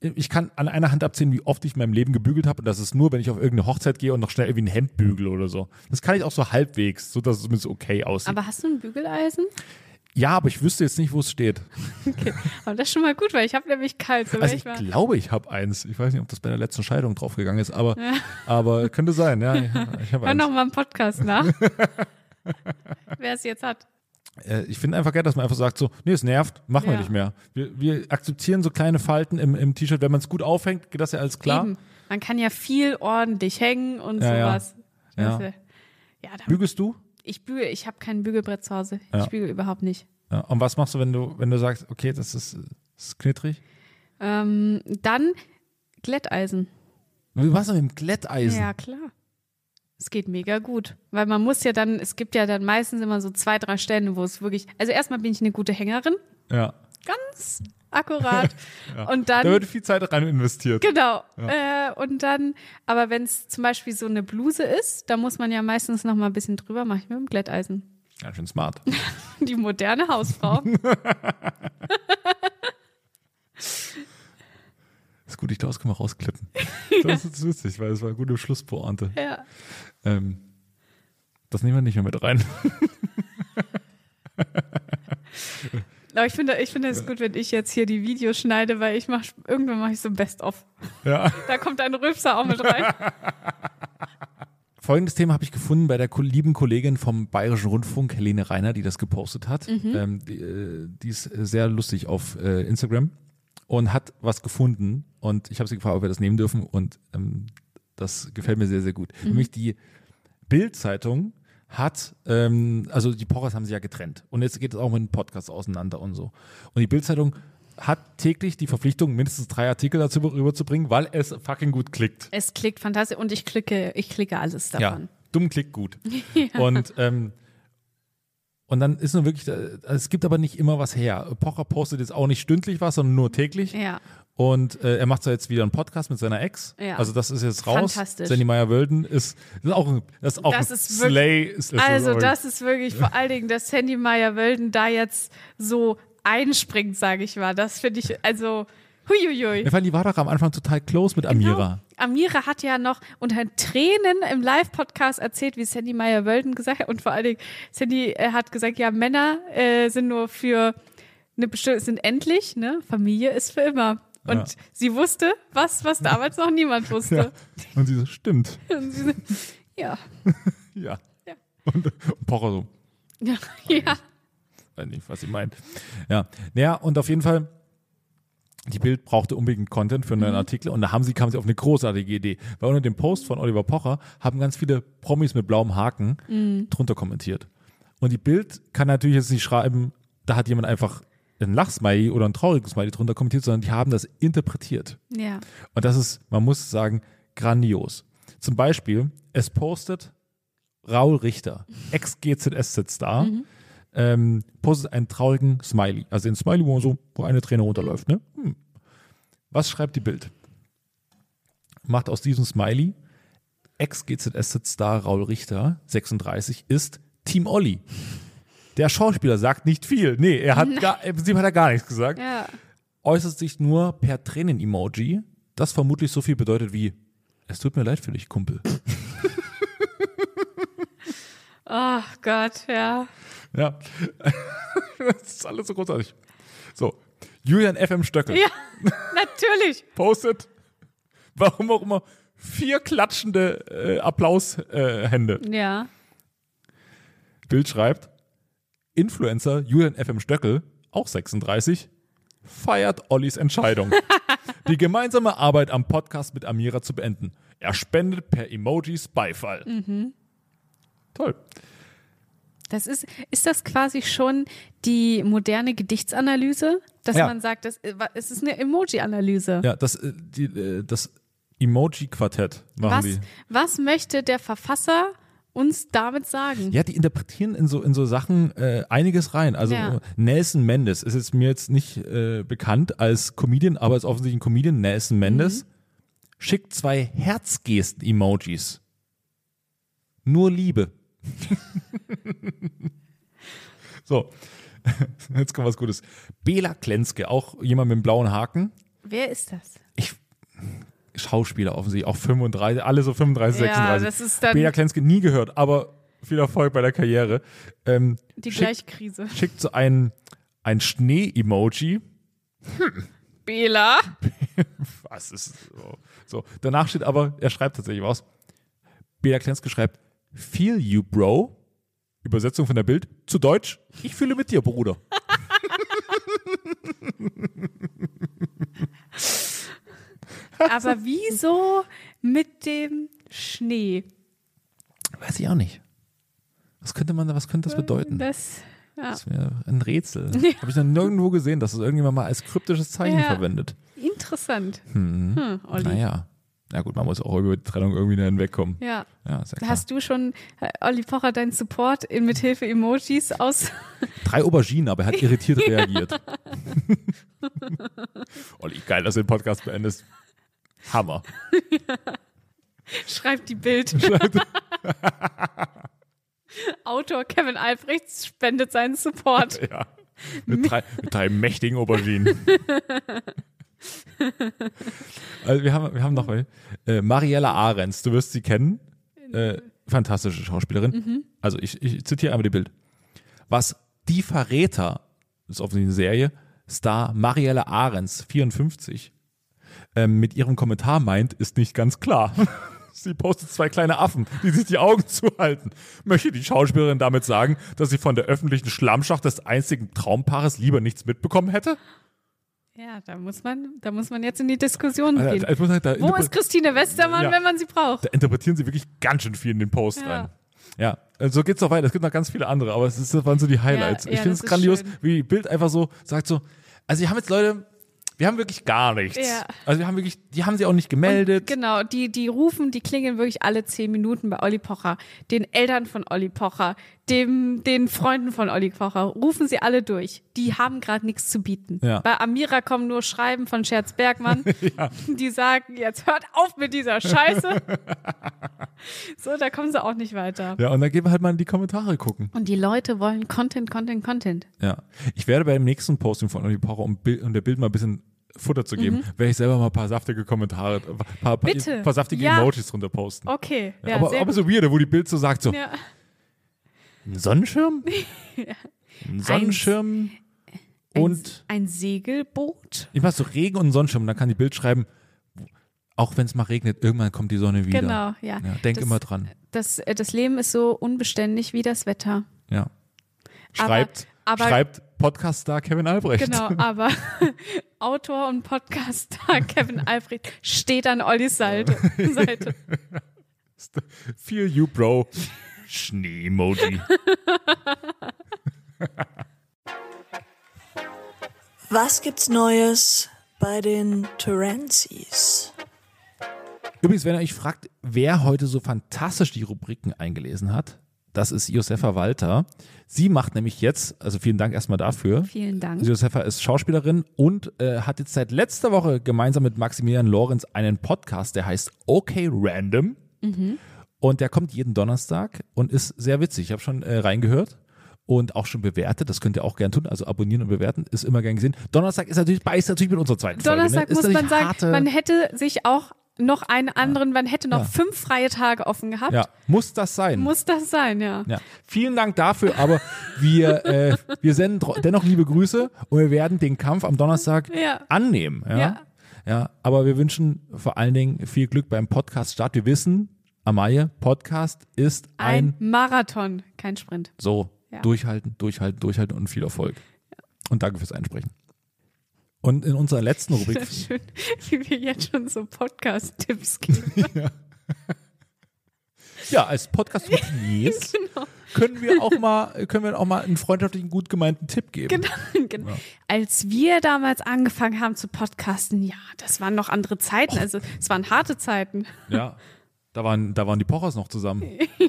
ich kann an einer Hand abzählen, wie oft ich in meinem Leben gebügelt habe. Und das ist nur, wenn ich auf irgendeine Hochzeit gehe und noch schnell irgendwie ein Hemd bügele oder so. Das kann ich auch so halbwegs, so dass es zumindest okay aussieht. Aber hast du ein Bügeleisen? Ja, aber ich wüsste jetzt nicht, wo es steht. Aber das ist schon mal gut, weil ich habe nämlich kalt. So Also ich ich mal, glaube, ich habe eins. Ich weiß nicht, ob das bei der letzten Scheidung draufgegangen ist, aber, Ja. aber könnte sein. Ja, ich habe hör eins. noch mal einen Podcast nach. [LAUGHS] Wer es jetzt hat. Äh, ich finde einfach geil, dass man einfach sagt so, nee, es nervt, machen wir Ja. nicht mehr. Wir, wir akzeptieren so kleine Falten im, im T-Shirt. Wenn man es gut aufhängt, geht das ja alles klar. Eben. Man kann ja viel ordentlich hängen und Ja, sowas. Ja. Äh, ja, Bügelst du? ich bügele, ich habe kein Bügelbrett zu Hause. Ich bügele überhaupt nicht. Und was machst du, wenn du, wenn du sagst, okay, das ist, das ist knittrig? Ähm, dann Glätteisen. Wie machst du mit dem Glätteisen? Ja, klar. Es geht mega gut. Weil man muss ja dann, es gibt ja dann meistens immer so zwei, drei Stellen, wo es wirklich, also erstmal bin ich eine gute Hängerin, ja. ganz akkurat. [LAUGHS] Und Da dann, wird viel Zeit rein investiert. genau. Äh, und dann, aber wenn es zum Beispiel so eine Bluse ist, da muss man ja meistens noch mal ein bisschen drüber, mache ich mit dem Glätteisen. Ganz schön smart. [LAUGHS] Die moderne Hausfrau. [LAUGHS] gut, ich glaube, [LAUGHS] das können wir rausklippen. Das ist witzig, weil es war eine gute Schlusspointe. ja. Ähm, das nehmen wir nicht mehr mit rein. Aber ich finde, ich finde es gut, wenn ich jetzt hier die Videos schneide, weil ich mache, irgendwann mache ich so ein Best-of. Ja. Da kommt ein Rülpser auch mit rein. [LAUGHS] Folgendes Thema habe ich gefunden bei der lieben Kollegin vom Bayerischen Rundfunk, Helene Reiner, die das gepostet hat. Ähm, die, äh, die ist sehr lustig auf äh, Instagram und hat was gefunden. Und ich habe sie gefragt, ob wir das nehmen dürfen. Und ähm, das gefällt mir sehr, sehr gut. Nämlich die Bild-Zeitung hat, ähm, also die Pochers haben sich ja getrennt. Und jetzt geht es auch mit dem Podcast auseinander und so. Und die Bild-Zeitung hat täglich die Verpflichtung, mindestens drei Artikel dazu rüberzubringen, weil es fucking gut klickt. Es klickt fantastisch und ich klicke, ich klicke alles Ja, davon. dumm klickt gut. [LAUGHS] Und, ähm, und dann ist nur wirklich, äh, es gibt aber nicht immer was her. Pocher postet jetzt auch nicht stündlich was, sondern nur täglich. Ja. Und äh, er macht zwar jetzt wieder einen Podcast mit seiner Ex. Ja. Also das ist jetzt raus. Fantastisch. Sandy Meyer-Wölden ist, ist auch ein, das ist auch Das ein ist Slay. Ist, ist Also das ist wirklich vor allen Dingen, dass Sandy Meyer-Wölden da jetzt so einspringt, sage ich mal. Das finde ich, also huiuiui. Ja, weil die war doch am Anfang total close mit Amira. Genau. Amira hat ja noch unter Tränen im Live-Podcast erzählt, wie Sandy Meyer-Wölden gesagt hat. Und vor allen Dingen, Sandy äh, hat gesagt, ja, Männer äh, sind nur für eine bestimmte, sind endlich, ne? Familie ist für immer. Und Ja. sie wusste was, was damals noch niemand [LAUGHS] wusste. Ja. Und sie so, stimmt. [LAUGHS] Und sie so, ja. [LAUGHS] Ja. Ja. Und, und Pocher so, Ja, ja. weiß nicht, was sie meint. Ja. Naja, und auf jeden Fall, die Bild brauchte unbedingt Content für einen neuen Artikel und da haben sie, kam sie auf eine großartige Idee. Weil unter dem Post von Oliver Pocher haben ganz viele Promis mit blauem Haken drunter kommentiert. Und die Bild kann natürlich jetzt nicht schreiben, da hat jemand einfach ein Lachsmiley oder ein trauriges Smiley drunter kommentiert, sondern die haben das interpretiert. Ja. Und das ist, man muss sagen, grandios. Zum Beispiel, es postet Raul Richter, Ex-GZSZ-Star, ähm, postet einen traurigen Smiley. Also den Smiley, wo, so, wo eine Träne runterläuft. Ne? Was schreibt die Bild? Macht aus diesem Smiley Ex-GZSZ-Star Raul Richter, 36, ist Team Olli. Der Schauspieler sagt nicht viel. Nee, er hat [LAUGHS] gar, im Prinzip hat er gar nichts gesagt Ja. äußert sich nur per Tränen-Emoji, das vermutlich so viel bedeutet wie es tut mir leid für dich, Kumpel. [LAUGHS] Oh Gott, ja. Ja. [LAUGHS] das ist alles so großartig. So, Julian FM Stöckel Ja, [LAUGHS] natürlich. postet, warum auch immer, vier klatschende äh, Applaushände. Äh. Ja. Bild schreibt, Influencer Julian FM Stöckel, auch 36, feiert Ollis Entscheidung, [LAUGHS] die gemeinsame Arbeit am Podcast mit Amira zu beenden. Er spendet per Emojis Beifall. Toll. Das ist, ist das quasi schon die moderne Gedichtsanalyse, dass Ja. man sagt, das, äh, es ist eine Emoji-Analyse. Ja, das, äh, die, äh, das Emoji-Quartett machen was, die. was möchte der Verfasser uns damit sagen? Ja, die interpretieren in so, in so Sachen äh, einiges rein. Also Ja. Nelson Mendes ist jetzt mir jetzt nicht äh, bekannt als Comedian, aber ist offensichtlich ein Comedian, Nelson Mendes, Mhm. schickt zwei Herzgesten-Emojis. Nur Liebe. [LAUGHS] so, [LAUGHS] jetzt kommt was Gutes. Bela Klenske, auch jemand mit einem blauen Haken. Wer ist das? Ich, Schauspieler offensichtlich, auch 35, alle so 35, Ja, 36. das ist dann- Bela Klenske nie gehört, aber viel Erfolg bei der Karriere. Ähm, Die schickt, gleiche Krise. schickt so ein, ein Schnee-Emoji. Bela. [LAUGHS] Was ist so? so? Danach steht aber, er schreibt tatsächlich was. Bela Klenske schreibt, Feel you, Bro. Übersetzung von der Bild zu Deutsch. Ich fühle mit dir, Bruder. [LAUGHS] Aber wieso mit dem Schnee? Weiß ich auch nicht. Was könnte man, was könnte das bedeuten? Das, ja. Das wäre ein Rätsel. [LAUGHS] Habe ich noch nirgendwo gesehen, dass es irgendjemand mal als kryptisches Zeichen Ja. verwendet. Interessant. Hm. Hm. Naja. Na gut, man muss auch über die Trennung irgendwie hinwegkommen. Ja. Ja, ja. Hast du schon, äh, Olli Pocher, deinen Support in mithilfe Emojis aus? [LAUGHS] Drei Auberginen, aber er hat irritiert [LAUGHS] reagiert. [LAUGHS] Olli, geil, dass du den Podcast beendest. Hammer. Schreibt die Bild. Autor Kevin Albrechts spendet seinen Support. Ja. Mit drei, mit drei mächtigen Auberginen. [LAUGHS] also wir haben, wir haben noch mal, äh, Mariella Ahrens, du wirst sie kennen. Äh, fantastische Schauspielerin. Also ich, ich zitiere einmal die Bild. Was die Verräter, das ist offensichtlich eine Serie, Star Mariella Ahrens, 54, ähm, mit ihrem Kommentar meint, ist nicht ganz klar. [LAUGHS] Sie postet zwei kleine Affen, die sich die Augen zuhalten. Möchte die Schauspielerin damit sagen, dass sie von der öffentlichen Schlammschacht des einzigen Traumpaares lieber nichts mitbekommen hätte? Ja, da muss man, da muss man jetzt in die Diskussion Also, gehen. muss sagen, da, Wo ist Christine Westermann, Ja. wenn man sie braucht? da interpretieren sie wirklich ganz schön viel in den Post Ja. rein. Ja, also so geht's noch weiter. Es gibt noch ganz viele andere, aber es ist, das waren so die Highlights. Ja, ich finde es grandios, schön. wie Bild einfach so sagt so, also wir haben jetzt Leute, wir haben wirklich gar nichts. Ja. Also wir haben wirklich, die haben sie auch nicht gemeldet. Genau, die, die rufen, die klingeln wirklich alle zehn Minuten bei Olli Pocher, den Eltern von Olli Pocher, dem, den Freunden von Olli Pocher, rufen sie alle durch. Die haben gerade nichts zu bieten. Ja. Bei Amira kommen nur Schreiben von Scherz Bergmann, [LAUGHS] die sagen, jetzt hört auf mit dieser Scheiße. [LAUGHS] so, da kommen sie auch nicht weiter. Ja, und dann gehen wir halt mal in die Kommentare gucken. Und die Leute wollen Content, Content, Content. Ja. Ich werde beim nächsten Posting von Olli Pocher, um, Bild, um der Bild mal ein bisschen Futter zu geben, werde ich selber mal ein paar saftige Kommentare, ein paar, paar, Mhm. Paar saftige Ja. Emojis drunter posten. Okay, ja, aber aber so weird, wo die Bild so sagt, so, Ja. ein Sonnenschirm? [LAUGHS] Ein Sonnenschirm und ein, ein Segelboot. ich mach so Regen und Sonnenschirm und dann kann die Bild schreiben, auch wenn es mal regnet, irgendwann kommt die Sonne wieder. Genau, ja. Ja, denk Das- immer dran. Das, äh, das Leben ist so unbeständig wie das Wetter. Ja. Schreibt, aber- schreibt Podcast-Star Kevin Albrecht. Genau, aber [LAUGHS] Autor und Podcaster Kevin Albrecht steht an Ollis Seite. Seite. [LAUGHS] Feel you, Bro. Schnee-Emoji. [LAUGHS] Was gibt's Neues bei den Terencies? Übrigens, wenn ihr euch fragt, wer heute so fantastisch die Rubriken eingelesen hat, das ist Josefa Walter. Sie macht nämlich jetzt, also vielen Dank erstmal dafür. Vielen Dank. Josefa ist Schauspielerin und äh, hat jetzt seit letzter Woche gemeinsam mit Maximilian Lorenz einen Podcast, der heißt Okay Random. Und der kommt jeden Donnerstag und ist sehr witzig. Ich habe schon äh, reingehört und auch schon bewertet. Das könnt ihr auch gern tun. Also abonnieren und bewerten ist immer gern gesehen. Donnerstag ist natürlich beißt natürlich mit unserer zweiten Donnerstag Folge. Ne? Muss man sagen, harte, man hätte sich auch noch einen anderen, man hätte noch Ja. fünf freie Tage offen gehabt. ja, muss das sein. Muss das sein, ja. Ja. Vielen Dank dafür, aber wir, [LAUGHS] äh, wir senden dennoch liebe Grüße und wir werden den Kampf am Donnerstag Ja. annehmen. Ja? Ja. aber wir wünschen vor allen Dingen viel Glück beim Podcast-Start. Wir wissen, Amaye, Podcast ist ein, Ein Marathon, kein Sprint. so durchhalten, durchhalten, durchhalten und viel Erfolg. Und danke fürs Einsprechen. Und in unserer letzten Rubrik, Schön, wie wir jetzt schon so Podcast-Tipps geben. [LAUGHS] ja, als Podcast-Routiniers [LAUGHS] genau. können wir auch mal, können wir auch mal einen freundschaftlichen, gut gemeinten Tipp geben. Genau, [LAUGHS] genau. Als wir damals angefangen haben zu podcasten, ja, das waren noch andere Zeiten. Also es waren harte Zeiten. Ja, da waren, da waren die Pochers noch zusammen.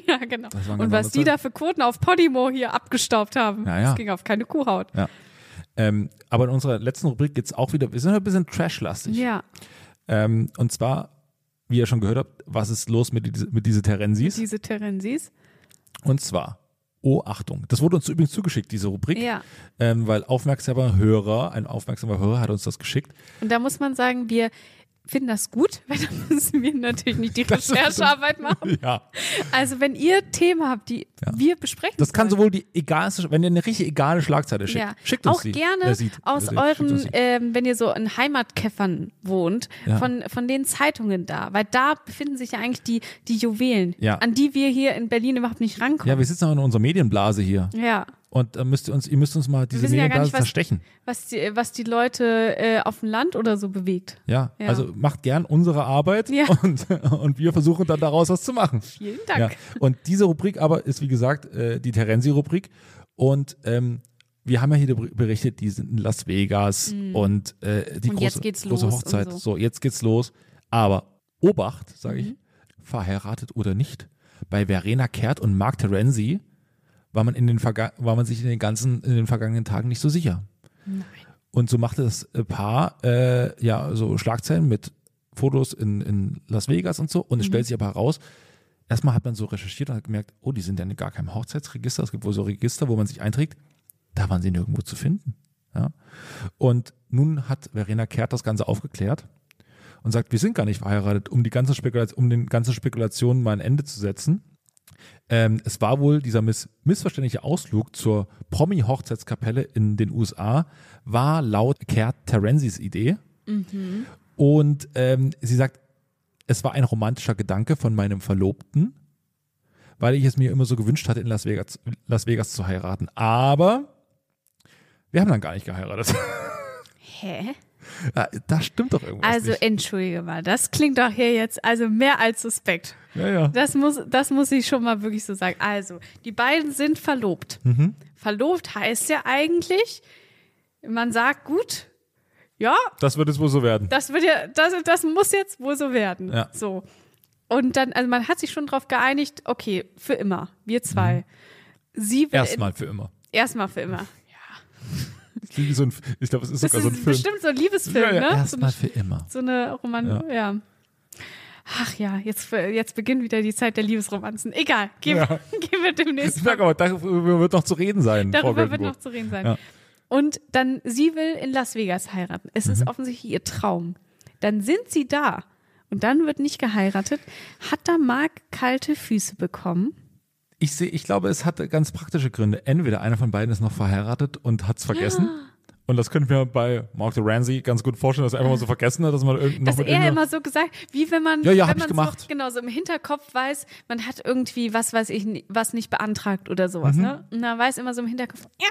ja, genau. Das Und was die da für Quoten auf Podimo hier abgestaubt haben, Ja, ja. das ging auf keine Kuhhaut. Ja. Ähm, aber in unserer letzten Rubrik geht's auch wieder, wir sind ein bisschen trashlastig. Ja, Ähm, und zwar, wie ihr schon gehört habt, was ist los mit, diese, mit diese Terensis? diese Terensis. Und zwar, oh Achtung, das wurde uns übrigens zugeschickt, diese Rubrik, Ja. ähm, weil aufmerksamer Hörer, ein aufmerksamer Hörer hat uns das geschickt. Und da muss man sagen, wir, finden das gut, [LAUGHS] weil dann müssen wir natürlich nicht die Das Recherchearbeit machen. Ja. Also wenn ihr Themen habt, die wir besprechen Das kann sollen, sowohl die egalste, wenn ihr eine richtig egale Schlagzeile schickt, ja. schickt uns auch die. gerne sieht, aus euren, ähm, wenn ihr so in Heimatkäffern wohnt, Ja. von, von den Zeitungen da, weil da befinden sich ja eigentlich die, die Juwelen, Ja. an die wir hier in Berlin überhaupt nicht rankommen. Ja, wir sitzen auch in unserer Medienblase hier. Ja. Und da müsst ihr uns, ihr müsst uns mal diese wissen ja Medienblase nicht, was- die, was die Leute äh, auf dem Land oder so bewegt. Ja, Ja. also macht gern unsere Arbeit Ja. [LAUGHS] und, und wir versuchen dann daraus was zu machen. Vielen Dank. Ja. Und diese Rubrik aber ist, wie gesagt, äh, die Terenzi-Rubrik. Und ähm, wir haben ja hier berichtet, die sind in Las Vegas und äh, die Mhm. Und große, jetzt geht's große los Hochzeit. so. Mhm. So. jetzt geht's los. Aber Obacht, sage ich, verheiratet oder nicht, bei Verena Kehrt und Mark Terenzi war man, in den Verga war man sich in den ganzen, in den vergangenen Tagen nicht so sicher. Und so machte das Paar äh, ja so Schlagzeilen mit Fotos in, in Las Vegas und so. Und es stellt sich aber heraus, erstmal hat man so recherchiert und hat gemerkt, oh, die sind ja in gar keinem Hochzeitsregister. Es gibt wohl so Register, wo man sich einträgt. Da waren sie nirgendwo zu finden. Ja. Und nun hat Verena Kehrt das Ganze aufgeklärt und sagt, wir sind gar nicht verheiratet, um die ganze Spekulation, um den ganzen Spekulationen mal ein Ende zu setzen. Ähm, es war wohl dieser miss missverständliche Ausflug zur Promi-Hochzeitskapelle in den USA, war laut Kehrt Terenzis Idee. Und ähm, sie sagt, es war ein romantischer Gedanke von meinem Verlobten, weil ich es mir immer so gewünscht hatte, in Las Vegas, Las Vegas zu heiraten. Aber wir haben dann gar nicht geheiratet. Hä? Ja, da stimmt doch irgendwas Also nicht. entschuldige mal, das klingt doch hier jetzt also mehr als suspekt. Ja, ja. Das muss, das muss ich schon mal wirklich so sagen. Also, die beiden sind verlobt. Mhm. Verlobt heißt ja eigentlich, man sagt, gut, ja, Das wird es wohl so werden. das wird ja, das, das muss jetzt wohl so werden. Ja. So. Und dann, also man hat sich schon darauf geeinigt, okay, für immer, wir zwei. Sie will Erstmal für immer. erstmal für immer. Das klingt wie so ein, ich glaube, es ist Das sogar so ein ist Film. bestimmt so ein Liebesfilm, ja, ja, ne? So Erstmal eine, für immer. so eine Roman, ja. Ach ja, jetzt, jetzt beginnt wieder die Zeit der Liebesromanzen. Egal, gehen, Ja. [LAUGHS] gehen wir demnächst Ich merke aber, darüber wird noch zu reden sein. Frau Darüber wird noch zu reden sein. Ja. Und dann, sie will in Las Vegas heiraten. Es Mhm. ist offensichtlich ihr Traum. Dann sind sie da. Und dann wird nicht geheiratet. Hat da Marc kalte Füße bekommen? Ich sehe, ich glaube, es hatte ganz praktische Gründe. Entweder einer von beiden ist noch verheiratet und hat es vergessen. Und das könnte ich mir bei Mark the Ramsey ganz gut vorstellen, dass er einfach mal so vergessen hat, dass man irgend, noch Dass mit er immer so gesagt, wie wenn man, Ja, ja, wenn man gemacht. so, genau, so im Hinterkopf weiß, man hat irgendwie, was weiß ich, was nicht beantragt oder Mhm. sowas, ne? Und dann weiß immer so im Hinterkopf, ja,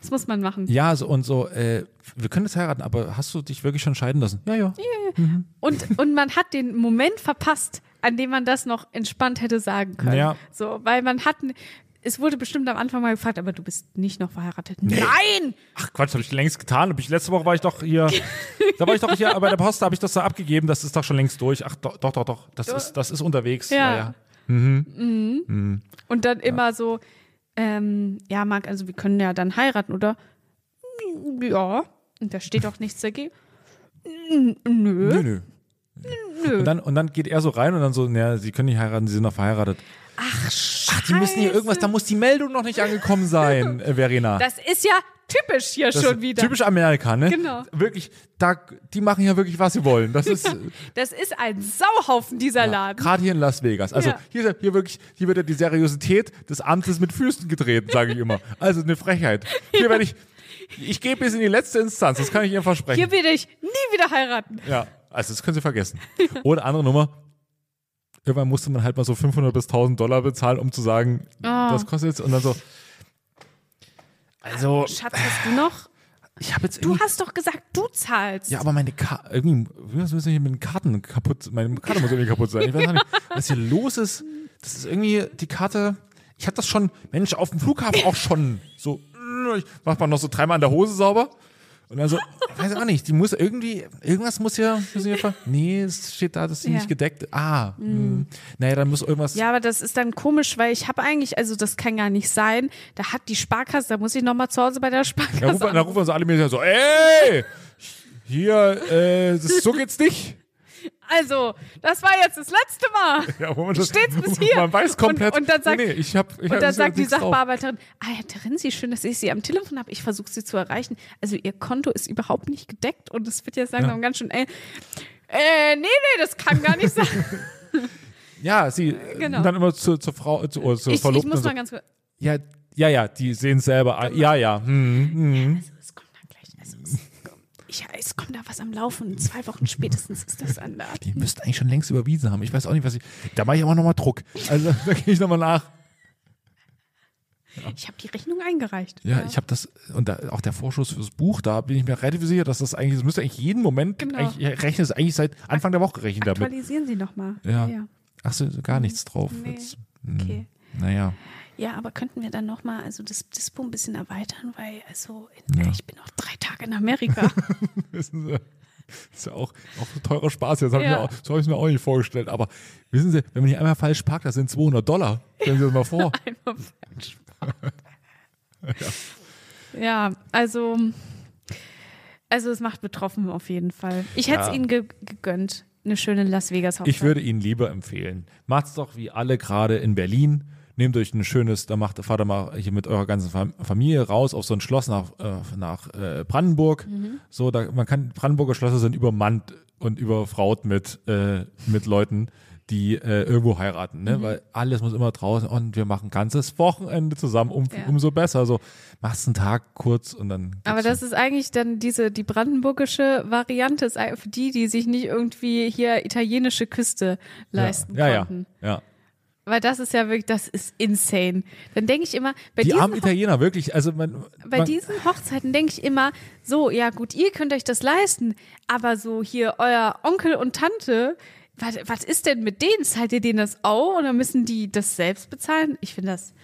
das muss man machen. Ja, so und so, äh, wir können jetzt heiraten, aber hast du dich wirklich schon scheiden lassen? Ja, ja. Und, und man hat den Moment verpasst, an dem man das noch entspannt hätte sagen können. Ja. So, weil man hat, es wurde bestimmt am Anfang mal gefragt, aber du bist nicht noch verheiratet. Nein! Ach Quatsch, habe ich längst getan. Hab ich, letzte Woche war ich doch hier, [LAUGHS] da war ich doch hier bei der Post, da habe ich das da abgegeben, das ist doch schon längst durch. Ach doch, doch, doch, doch. Das, ist, das ist unterwegs. Ja. Ja, ja. Und dann immer so, ähm, ja, Marc, also wir können ja dann heiraten, oder? Ja. Und da steht doch nichts dagegen. Nö. Nö, nö. Nö. Und dann, und dann geht er so rein und dann so, naja, sie können nicht heiraten, sie sind noch verheiratet. Ach, Ach, die müssen hier irgendwas, da muss die Meldung noch nicht angekommen sein, [LAUGHS] äh, Verena. Das ist ja typisch hier Das schon wieder. Typisch Amerika, ne? Genau. Wirklich, da, die machen ja wirklich, was sie wollen. Das ist [LAUGHS] Das ist ein Sauhaufen, dieser Laden. gerade hier in Las Vegas. Also Ja. hier, hier wirklich, hier wird ja die Seriosität des Amtes mit Füßen getreten, sage ich immer. [LAUGHS] Also eine Frechheit. Hier werde ich, ich gehe bis in die letzte Instanz, das kann ich Ihnen versprechen. Hier will ich nie wieder heiraten. Ja, also das können Sie vergessen. Oder andere Nummer. Irgendwann musste man halt mal so 500 bis 1000 Dollar bezahlen, um zu sagen, Ah. das kostet jetzt. Und dann so. Also, Schatz, hast du noch? ich habe jetzt Du hast doch gesagt, du zahlst. Ja, aber meine Karte, irgendwie, was müssen hier mit den Karten kaputt, meine Karte muss irgendwie kaputt sein. Ich weiß nicht, was hier los ist. Das ist irgendwie, die Karte, ich habe das schon, Mensch, auf dem Flughafen auch schon so, ich mach mal noch so dreimal an der Hose sauber. Und dann so, ich weiß auch nicht, die muss irgendwie, irgendwas muss ja, hier, ver- nee, es steht da, das ist Ja. Mhm. nicht gedeckt. Ah, mh. naja, dann muss irgendwas, Ja, aber das ist dann komisch, weil ich habe eigentlich, also das kann gar nicht sein. Da hat die Sparkasse, da muss ich nochmal zu Hause bei der Sparkasse. da rufen, da rufen uns alle mir so, ey, hier, äh, das, so geht's nicht. Also, das war jetzt das letzte Mal. [LAUGHS] Ja, wo man das, bis hier? Man weiß komplett. Und- und dann sagt- nee, ich hab, ich Und dann sagt die drauf. Sachbearbeiterin, ah ja, Terenzi, schön, dass ich Sie am Telefon habe. Ich versuche Sie zu erreichen. Also Ihr Konto ist überhaupt nicht gedeckt und es wird jetzt langsam ganz schön, ey. Äh, nee, nee, das kann gar nicht sein. [LAUGHS] Ja, sie Genau. und dann immer zur, zur Frau, zu, oder zur Ich, ich Verlobten. muss und so. mal ganz kurz. ja, ja, ja, die sehen es selber. ein. Ja, ja. Hm, hm. Also, es kommt dann gleich. Also, es, ich, es kommt da was am Laufen. Zwei Wochen spätestens ist das an der Die müssten eigentlich schon längst überwiesen haben. Ich weiß auch nicht, was ich. Da mache ich aber nochmal Druck. Also [LAUGHS] da gehe ich nochmal nach. Ich habe die Rechnung eingereicht. Ja, ich habe das, und da, auch der Vorschuss fürs Buch, da bin ich mir relativ sicher, dass das eigentlich, das müsste eigentlich jeden Moment, Genau. ich rechne es eigentlich seit Anfang der Woche rechnen damit. Aktualisieren Sie nochmal. Ja. ja. Ach so, gar nichts drauf. Nee. Jetzt, hm, Okay. Naja. Ja, aber könnten wir dann nochmal also das Dispo ein bisschen erweitern, weil also in, Ja. ich bin noch drei Tage in Amerika. [LAUGHS] Wissen Sie, das ist ja auch, auch ein teurer Spaß jetzt. Hab Ja. auch, so habe ich es mir auch nicht vorgestellt. Aber wissen Sie, wenn man hier einmal falsch parkt, das sind 200 Dollar. Stellen Sie das mal vor. [LAUGHS] Einmal falsch. [LAUGHS] ja. also also es macht betroffen auf jeden Fall. Ich hätte es Ja. Ihnen ge gegönnt, eine schöne Las Vegas Hochzeit. Ich würde Ihnen lieber empfehlen, macht's doch wie alle gerade in Berlin. Nehmt euch ein schönes, da macht Vater mal hier mit eurer ganzen Fam- Familie raus auf so ein Schloss nach, äh, nach äh, Brandenburg. Mhm. So, da man kann Brandenburger Schlösser sind übermannt und überfraut mit äh, mit Leuten, die äh, irgendwo heiraten, ne? Mhm. Weil alles muss immer draußen und wir machen ganzes Wochenende zusammen, um, Ja. umso besser. So, machst einen Tag kurz und dann. Aber das ist eigentlich dann diese, die brandenburgische Variante ist für die, die sich nicht irgendwie hier italienische Küste leisten ja, ja, konnten. ja, ja. Weil das ist ja wirklich, das ist insane. Dann denke ich immer, bei Die diesen, armen Italiener, wirklich. Also man, bei man, diesen Hochzeiten denke ich immer, so, ja gut, ihr könnt euch das leisten, aber so hier euer Onkel und Tante, was, was ist denn mit denen? Zahlt ihr denen das auch oder müssen die das selbst bezahlen? Ich finde das,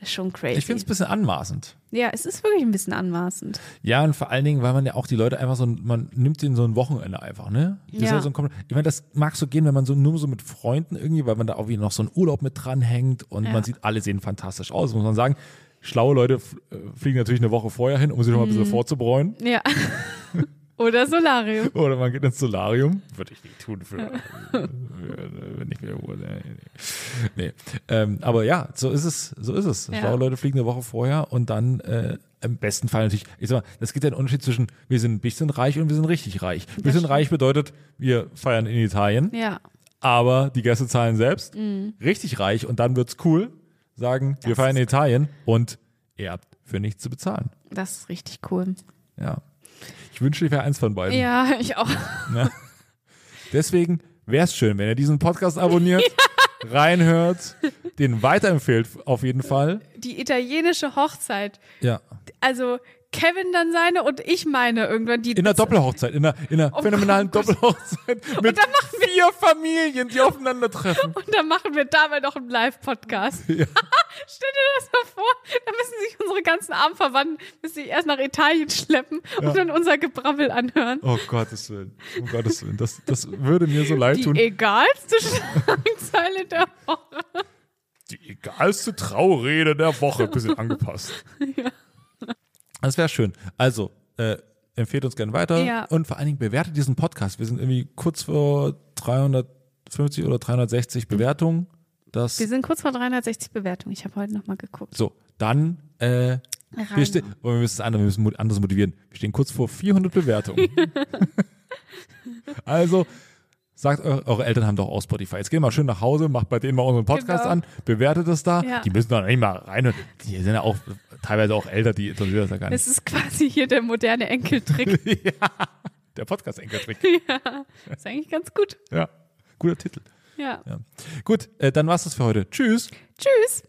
das schon crazy. ich finde es ein bisschen anmaßend. Ja, es ist wirklich ein bisschen anmaßend. Ja, und vor allen Dingen, weil man ja auch die Leute einfach so, man nimmt denen so ein Wochenende einfach, ne? Das Ja. ja so ein, ich meine, das mag so gehen, wenn man so nur so mit Freunden irgendwie, weil man da auch wieder noch so einen Urlaub mit dranhängt und Ja. man sieht, alle sehen fantastisch aus, muss man sagen. Schlaue Leute äh, fliegen natürlich eine Woche vorher hin, um sich noch mal ein bisschen Mhm. vorzubräuen. Ja. [LAUGHS] oder Solarium. Oder man geht ins Solarium. Würde ich nicht tun für, wenn ich mir irgendwo, nee, nee. Ähm, aber ja, so ist es, so ist es. Ja. Schlaue Leute fliegen eine Woche vorher und dann äh, im besten Fall natürlich, ich sag mal, das gibt ja einen Unterschied zwischen wir sind ein bisschen reich und wir sind richtig reich. Wir sind reich bedeutet, wir feiern in Italien, Ja. aber die Gäste zahlen selbst. Mhm. Richtig reich und dann wird's cool, sagen, wir feiern in Italien und ihr habt für nichts zu bezahlen. Das ist richtig cool. Ja. Ich wünsche, ich wäre eins von beiden. Ja, ich auch. [LAUGHS] Ne? Deswegen wäre es schön, wenn ihr diesen Podcast abonniert, [LAUGHS] reinhört, den weiterempfehlt auf jeden Fall. Die italienische Hochzeit. Ja. Also Kevin dann seine und ich meine irgendwann die. In einer Doppelhochzeit, in einer, in einer Oh phänomenalen Gott. Doppelhochzeit mit dann machen wir- vier Familien, die aufeinandertreffen. Und dann machen wir dabei noch einen Live-Podcast. Ja. [LAUGHS] Stell dir das mal vor, da müssen sich unsere ganzen armen Verwandten müssen sich erst nach Italien schleppen und dann unser Gebrabbel anhören. Oh Gottes Willen, um Gottes Willen, das, das würde mir so leid Die tun. egalste [LAUGHS] Schlagzeile der Woche. Die egalste Traurede der Woche, bisschen [LAUGHS] angepasst. Das wäre schön. Also, äh, empfehlt uns gerne weiter Ja. und vor allen Dingen bewertet diesen Podcast. Wir sind irgendwie kurz vor 350 oder 360 Bewertungen. Das, Wir sind kurz vor 360 Bewertungen. Ich habe heute noch mal geguckt. so, dann, äh, wir, Rein. ste- und wir müssen es andere, wir müssen anderes motivieren. Wir stehen kurz vor 400 Bewertungen. [LAUGHS] also, sagt, eure, eure Eltern haben doch auch Spotify. Jetzt geht mal schön nach Hause, macht bei denen mal unseren Podcast Genau. an, bewertet es da. Ja. Die müssen doch nicht mal rein. Die sind ja auch teilweise auch älter, die interessiert das ja gar nicht. Es ist quasi hier der moderne Enkeltrick. [LAUGHS] Der Podcast-Enkeltrick. ist eigentlich ganz gut. Ja, guter Titel. Ja. Ja. Gut, äh, dann war's das für heute. Tschüss. Tschüss.